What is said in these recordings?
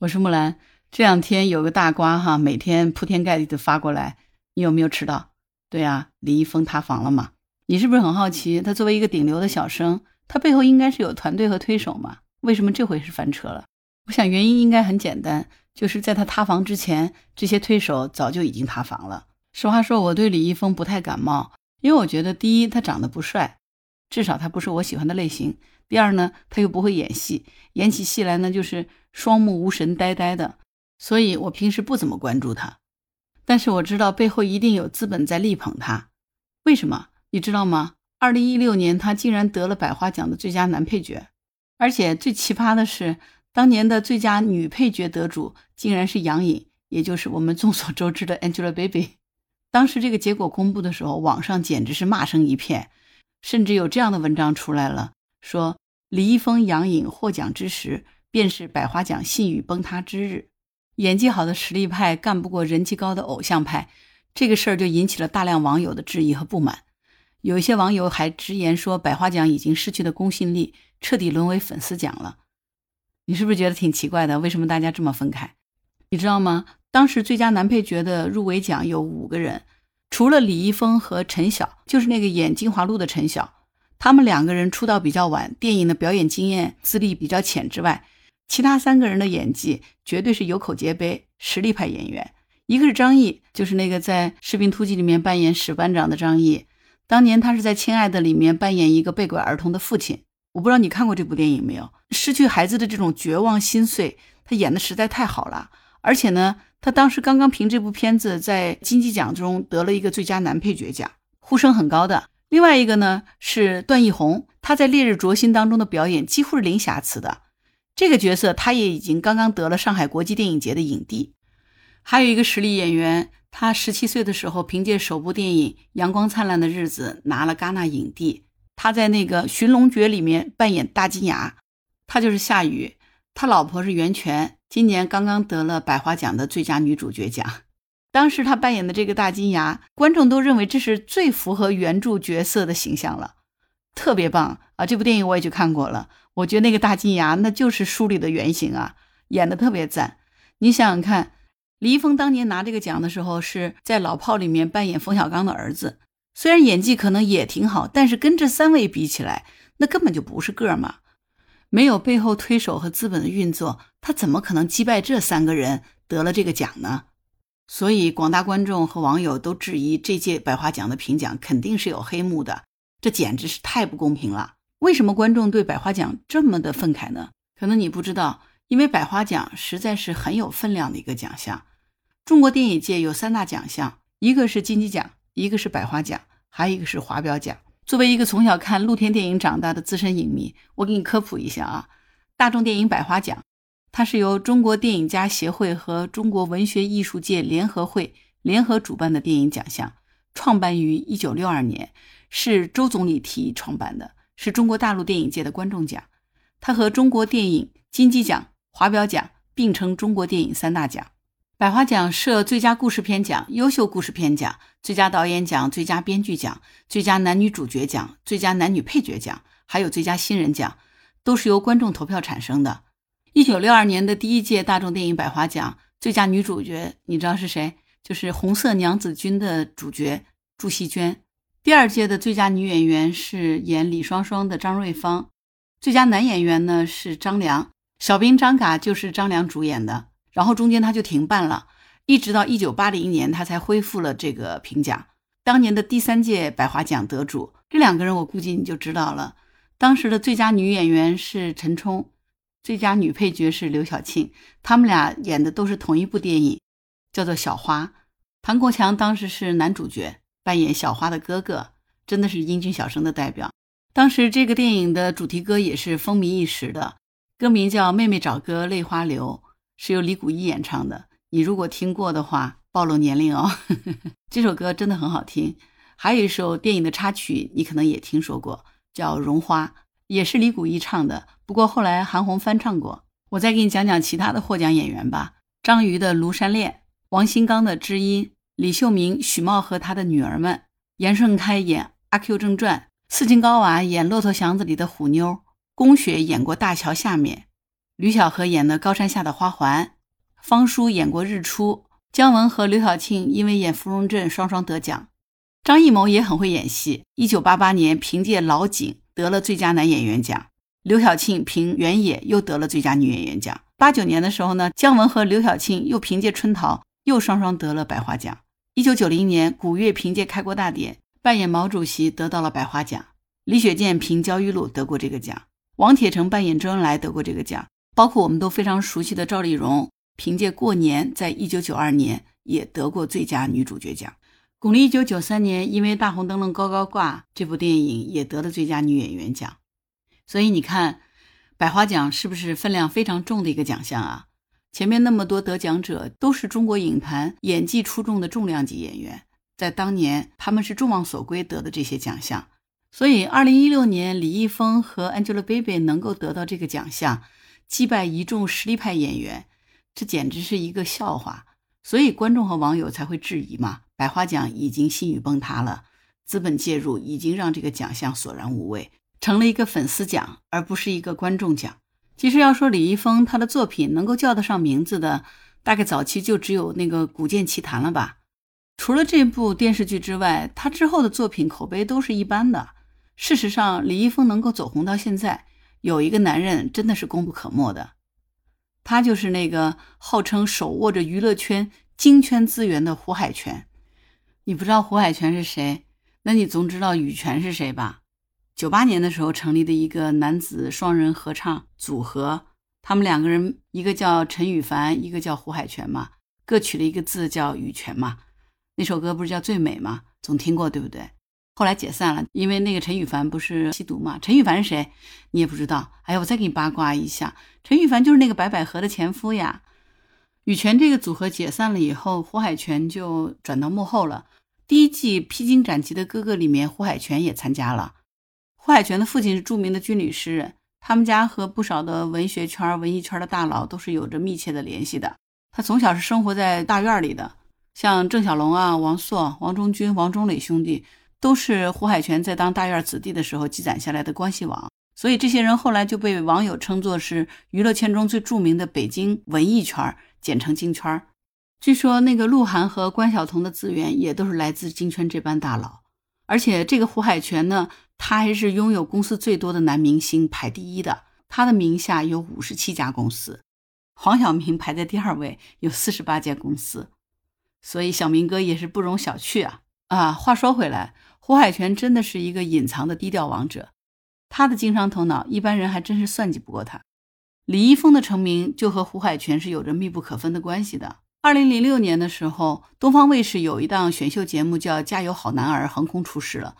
我是木兰。这两天有个大瓜哈，每天铺天盖地的发过来，你有没有吃到？对啊，李易峰塌房了嘛？你是不是很好奇？他作为一个顶流的小生，他背后应该是有团队和推手嘛？为什么这回是翻车了？我想原因应该很简单，就是在他塌房之前，这些推手早就已经塌房了。实话说，我对李易峰不太感冒，因为我觉得第一，他长得不帅，至少他不是我喜欢的类型；第二呢，他又不会演戏，演起戏来呢就是双目无神、呆呆的。所以我平时不怎么关注他，但是我知道背后一定有资本在力捧他。为什么？你知道吗？二零一六年他竟然得了百花奖的最佳男配角，而且最奇葩的是，当年的最佳女配角得主竟然是杨颖，也就是我们众所周知的 Angelababy。当时这个结果公布的时候，网上简直是骂声一片，甚至有这样的文章出来了，说李易峰、杨颖获奖之时，便是百花奖信誉崩塌之日。演技好的实力派干不过人气高的偶像派，这个事儿就引起了大量网友的质疑和不满。有一些网友还直言说，百花奖已经失去了公信力，彻底沦为粉丝奖了。你是不是觉得挺奇怪的？为什么大家这么分开？你知道吗？当时最佳男配角的入围奖有五个人，除了李易峰和陈晓，就是那个演《金华路》的陈晓，他们两个人出道比较晚，电影的表演经验资历比较浅之外。其他三个人的演技绝对是有口皆碑，实力派演员。一个是张译，就是那个在《士兵突击》里面扮演史班长的张译。当年他是在《亲爱的》里面扮演一个被拐儿童的父亲。我不知道你看过这部电影没有？失去孩子的这种绝望心碎，他演的实在太好了。而且呢，他当时刚刚凭这部片子在金鸡奖中得了一个最佳男配角奖，呼声很高的。另外一个呢是段奕宏，他在《烈日灼心》当中的表演几乎是零瑕疵的。这个角色，他也已经刚刚得了上海国际电影节的影帝。还有一个实力演员，他十七岁的时候凭借首部电影《阳光灿烂的日子》拿了戛纳影帝。他在那个《寻龙诀》里面扮演大金牙，他就是夏雨。他老婆是袁泉，今年刚刚得了百花奖的最佳女主角奖。当时他扮演的这个大金牙，观众都认为这是最符合原著角色的形象了，特别棒啊！这部电影我也去看过了。我觉得那个大金牙那就是书里的原型啊，演的特别赞。你想想看，李易峰当年拿这个奖的时候是在《老炮》里面扮演冯小刚的儿子，虽然演技可能也挺好，但是跟这三位比起来，那根本就不是个嘛。没有背后推手和资本的运作，他怎么可能击败这三个人得了这个奖呢？所以广大观众和网友都质疑这届百花奖的评奖肯定是有黑幕的，这简直是太不公平了。为什么观众对百花奖这么的愤慨呢？可能你不知道，因为百花奖实在是很有分量的一个奖项。中国电影界有三大奖项，一个是金鸡奖，一个是百花奖，还有一个是华表奖。作为一个从小看露天电影长大的资深影迷，我给你科普一下啊。大众电影百花奖，它是由中国电影家协会和中国文学艺术界联合会联合主办的电影奖项，创办于一九六二年，是周总理提议创办的。是中国大陆电影界的观众奖，它和中国电影金鸡奖、华表奖并称中国电影三大奖。百花奖设最佳故事片奖、优秀故事片奖、最佳导演奖、最佳编剧奖、最佳男女主角奖、最佳男女配角奖，还有最佳新人奖，都是由观众投票产生的。一九六二年的第一届大众电影百花奖最佳女主角，你知道是谁？就是《红色娘子军》的主角祝希娟。第二届的最佳女演员是演李双双的张瑞芳，最佳男演员呢是张良，小兵张嘎就是张良主演的。然后中间他就停办了，一直到一九八零年他才恢复了这个评奖。当年的第三届百花奖得主，这两个人我估计你就知道了。当时的最佳女演员是陈冲，最佳女配角是刘晓庆，他们俩演的都是同一部电影，叫做《小花》。唐国强当时是男主角。扮演小花的哥哥，真的是英俊小生的代表。当时这个电影的主题歌也是风靡一时的，歌名叫《妹妹找哥泪花流》，是由李谷一演唱的。你如果听过的话，暴露年龄哦。这首歌真的很好听。还有一首电影的插曲，你可能也听说过，叫《绒花》，也是李谷一唱的。不过后来韩红翻唱过。我再给你讲讲其他的获奖演员吧：张瑜的《庐山恋》，王新刚的《知音》。李秀明、许茂和他的女儿们，严顺开演《阿 Q 正传》，四金高娃演《骆驼祥子》里的虎妞，宫雪演过《大桥下面》，吕小荷演的《高山下的花环》，方舒演过《日出》，姜文和刘晓庆因为演芙蓉镇双双得奖。张艺谋也很会演戏，一九八八年凭借《老井》得了最佳男演员奖，刘晓庆凭《原野》又得了最佳女演员奖。八九年的时候呢，姜文和刘晓庆又凭借《春桃》又双双得了百花奖。一九九零年，古月凭借《开国大典》扮演毛主席得到了百花奖，李雪健凭《焦裕禄》得过这个奖，王铁成扮演周恩来得过这个奖，包括我们都非常熟悉的赵丽蓉凭借《过年》在一九九二年也得过最佳女主角奖。巩俐一九九三年因为《大红灯笼高高挂》这部电影也得了最佳女演员奖，所以你看，百花奖是不是分量非常重的一个奖项啊？前面那么多得奖者都是中国影坛演技出众的重量级演员，在当年他们是众望所归得的这些奖项，所以二零一六年李易峰和 Angelababy 能够得到这个奖项，击败一众实力派演员，这简直是一个笑话。所以观众和网友才会质疑嘛，百花奖已经信誉崩塌了，资本介入已经让这个奖项索然无味，成了一个粉丝奖，而不是一个观众奖。其实要说李易峰他的作品能够叫得上名字的，大概早期就只有那个《古剑奇谭》了吧。除了这部电视剧之外，他之后的作品口碑都是一般的。事实上，李易峰能够走红到现在，有一个男人真的是功不可没的。他就是那个号称手握着娱乐圈金圈资源的胡海泉。你不知道胡海泉是谁，那你总知道羽泉是谁吧？九八年的时候成立的一个男子双人合唱组合，他们两个人一个叫陈羽凡，一个叫胡海泉嘛，各取了一个字叫羽泉嘛。那首歌不是叫最美吗？总听过对不对？后来解散了，因为那个陈羽凡不是吸毒嘛？陈羽凡是谁？你也不知道？哎呀，我再给你八卦一下，陈羽凡就是那个白百合的前夫呀。羽泉这个组合解散了以后，胡海泉就转到幕后了。第一季《披荆斩棘的哥哥》里面，胡海泉也参加了。胡海泉的父亲是著名的军旅诗人，他们家和不少的文学圈、文艺圈的大佬都是有着密切的联系的。他从小是生活在大院里的，像郑晓龙啊、王朔、王中军、王中磊兄弟。都是胡海泉在当大院子弟的时候积攒下来的关系网，所以这些人后来就被网友称作是娱乐圈中最著名的北京文艺圈，简称京圈。据说那个鹿晗和关晓彤的资源也都是来自京圈这班大佬，而且这个胡海泉呢，他还是拥有公司最多的男明星排第一的，他的名下有五十七家公司，黄晓明排在第二位，有四十八家公司，所以小明哥也是不容小觑啊啊！话说回来。胡海泉真的是一个隐藏的低调王者，他的经商头脑一般人还真是算计不过他。李易峰的成名就和胡海泉是有着密不可分的关系的。二零零六年的时候，东方卫视有一档选秀节目叫《加油好男儿》，横空出世了。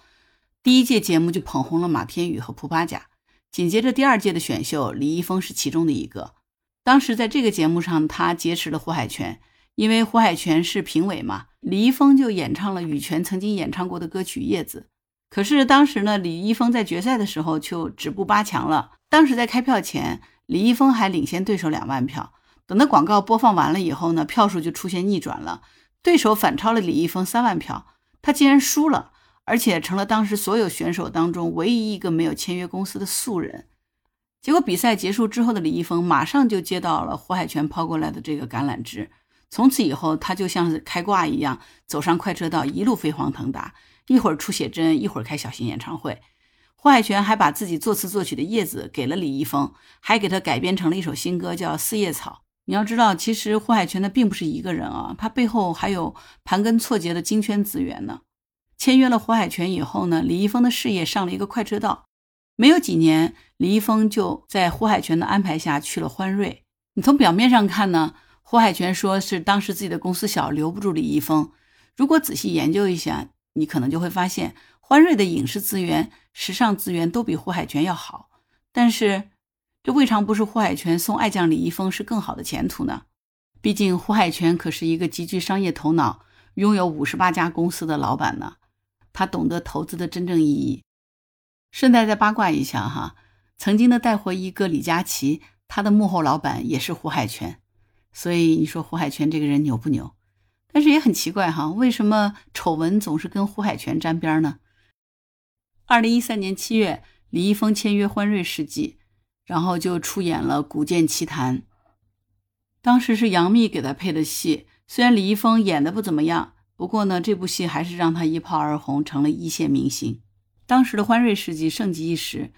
第一届节目就捧红了马天宇和蒲巴甲，紧接着第二届的选秀，李易峰是其中的一个。当时在这个节目上，他劫持了胡海泉。因为胡海泉是评委嘛，李易峰就演唱了羽泉曾经演唱过的歌曲《叶子》。可是当时呢，李易峰在决赛的时候就止步八强了。当时在开票前，李易峰还领先对手两万票。等到广告播放完了以后呢，票数就出现逆转了，对手反超了李易峰三万票，他竟然输了，而且成了当时所有选手当中唯一一个没有签约公司的素人。结果比赛结束之后的李易峰马上就接到了胡海泉抛过来的这个橄榄枝。从此以后，他就像是开挂一样，走上快车道，一路飞黄腾达。一会儿出写真，一会儿开小型演唱会。胡海泉还把自己作词作曲的《叶子》给了李易峰，还给他改编成了一首新歌，叫《四叶草》。你要知道，其实胡海泉他并不是一个人啊，他背后还有盘根错节的金圈资源呢。签约了胡海泉以后呢，李易峰的事业上了一个快车道。没有几年，李易峰就在胡海泉的安排下去了欢瑞。你从表面上看呢？胡海泉说是当时自己的公司小，留不住李易峰。如果仔细研究一下，你可能就会发现，欢瑞的影视资源、时尚资源都比胡海泉要好。但是，这未尝不是胡海泉送爱将李易峰是更好的前途呢？毕竟，胡海泉可是一个极具商业头脑、拥有五十八家公司的老板呢。他懂得投资的真正意义。顺带再八卦一下哈，曾经的带货一哥李佳琦，他的幕后老板也是胡海泉。所以你说胡海泉这个人牛不牛？但是也很奇怪哈，为什么丑闻总是跟胡海泉沾边呢？二零一三年七月，李易峰签约欢瑞世纪，然后就出演了《古剑奇谭》。当时是杨幂给他配的戏，虽然李易峰演的不怎么样，不过呢，这部戏还是让他一炮而红，成了一线明星。当时的欢瑞世纪盛极一时，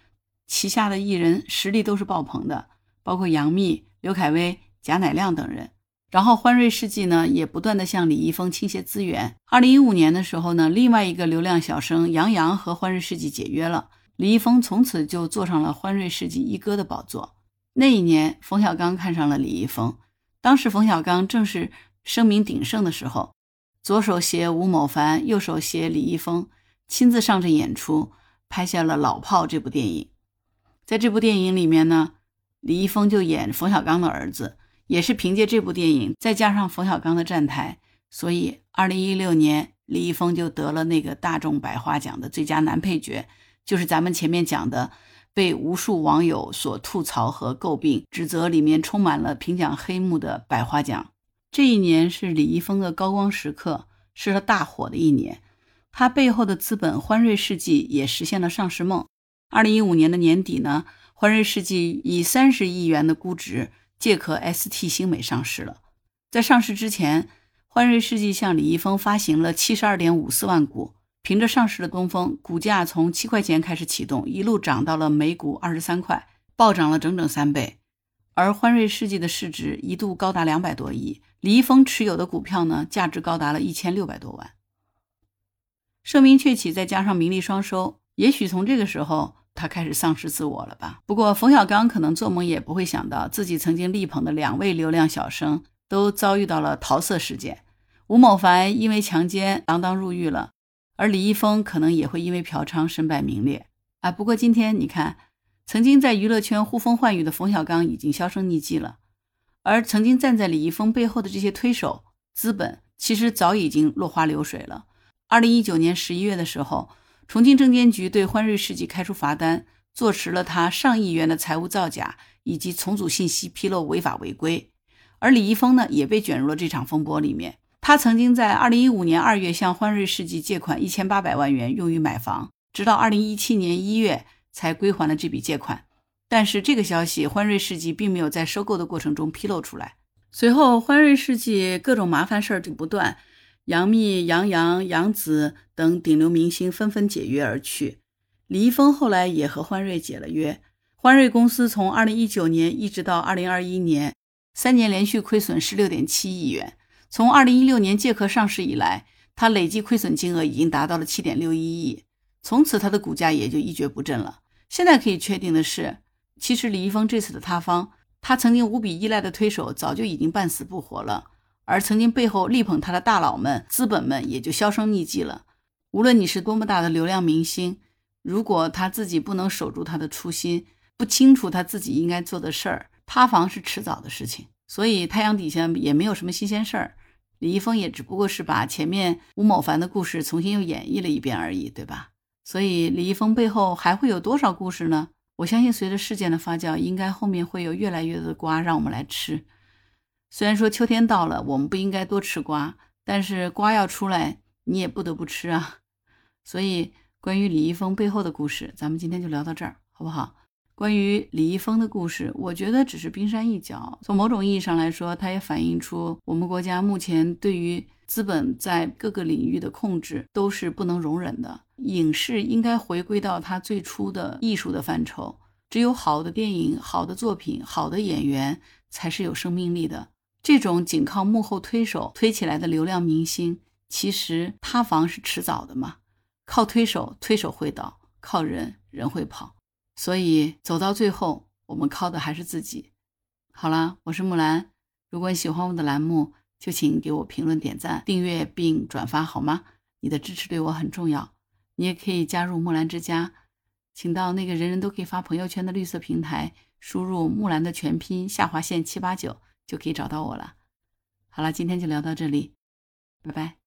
旗下的艺人实力都是爆棚的，包括杨幂、刘恺威、贾乃亮等人。然后欢瑞世纪呢，也不断的向李易峰倾斜资源。二零一五年的时候呢，另外一个流量小生杨洋和欢瑞世纪解约了，李易峰从此就坐上了欢瑞世纪一哥的宝座。那一年，冯小刚看上了李易峰。当时冯小刚正是声名鼎盛的时候，左手携吴某凡，右手携李易峰，亲自上阵演出，拍下了《老炮》这部电影。在这部电影里面呢，李易峰就演冯小刚的儿子，也是凭借这部电影，再加上冯小刚的站台，所以二零一六年李易峰就得了那个大众百花奖的最佳男配角，就是咱们前面讲的。被无数网友所吐槽和诟病，指责里面充满了评奖黑幕的百花奖。这一年是李易峰的高光时刻，是他大火的一年。他背后的资本欢瑞世纪也实现了上市梦。二零一五年的年底呢，欢瑞世纪以三十亿元的估值借壳 ST 星美上市了。在上市之前，欢瑞世纪向李易峰发行了七十二点五四万股。凭着上市的东风，股价从七块钱开始启动，一路涨到了每股二十三块，暴涨了整整三倍。而欢瑞世纪的市值一度高达两百多亿，李易峰持有的股票呢，价值高达了一千六百多万。盛名鹊起，再加上名利双收，也许从这个时候他开始丧失自我了吧。不过冯小刚可能做梦也不会想到，自己曾经力捧的两位流量小生都遭遇到了桃色事件，吴某凡因为强奸锒铛入狱了。而李易峰可能也会因为嫖娼身败名裂啊！不过今天你看，曾经在娱乐圈呼风唤雨的冯小刚已经销声匿迹了，而曾经站在李易峰背后的这些推手资本，其实早已经落花流水了。二零一九年十一月的时候，重庆证监局对欢瑞世纪开出罚单，坐实了他上亿元的财务造假以及重组信息披露违法违规，而李易峰呢，也被卷入了这场风波里面。他曾经在二零一五年二月向欢瑞世纪借款一千八百万元用于买房，直到二零一七年一月才归还了这笔借款。但是这个消息欢瑞世纪并没有在收购的过程中披露出来。随后欢瑞世纪各种麻烦事儿就不断，杨幂、杨洋、杨紫等顶流明星纷纷解约而去。李易峰后来也和欢瑞解了约。欢瑞公司从二零一九年一直到二零二一年，三年连续亏损十六点七亿元。从二零一六年借壳上市以来，它累计亏损金额已经达到了七点六一亿，从此它的股价也就一蹶不振了。现在可以确定的是，其实李易峰这次的塌方，他曾经无比依赖的推手早就已经半死不活了，而曾经背后力捧他的大佬们、资本们也就销声匿迹了。无论你是多么大的流量明星，如果他自己不能守住他的初心，不清楚他自己应该做的事儿，塌房是迟早的事情。所以太阳底下也没有什么新鲜事儿，李易峰也只不过是把前面吴某凡的故事重新又演绎了一遍而已，对吧？所以李易峰背后还会有多少故事呢？我相信随着事件的发酵，应该后面会有越来越多的瓜让我们来吃。虽然说秋天到了，我们不应该多吃瓜，但是瓜要出来，你也不得不吃啊。所以关于李易峰背后的故事，咱们今天就聊到这儿，好不好？关于李易峰的故事，我觉得只是冰山一角。从某种意义上来说，它也反映出我们国家目前对于资本在各个领域的控制都是不能容忍的。影视应该回归到它最初的艺术的范畴，只有好的电影、好的作品、好的演员才是有生命力的。这种仅靠幕后推手推起来的流量明星，其实塌房是迟早的嘛。靠推手，推手会倒；靠人，人会跑。所以走到最后，我们靠的还是自己。好了，我是木兰。如果你喜欢我的栏目，就请给我评论、点赞、订阅并转发，好吗？你的支持对我很重要。你也可以加入木兰之家，请到那个人人都可以发朋友圈的绿色平台，输入木兰的全拼下划线七八九，就可以找到我了。好了，今天就聊到这里，拜拜。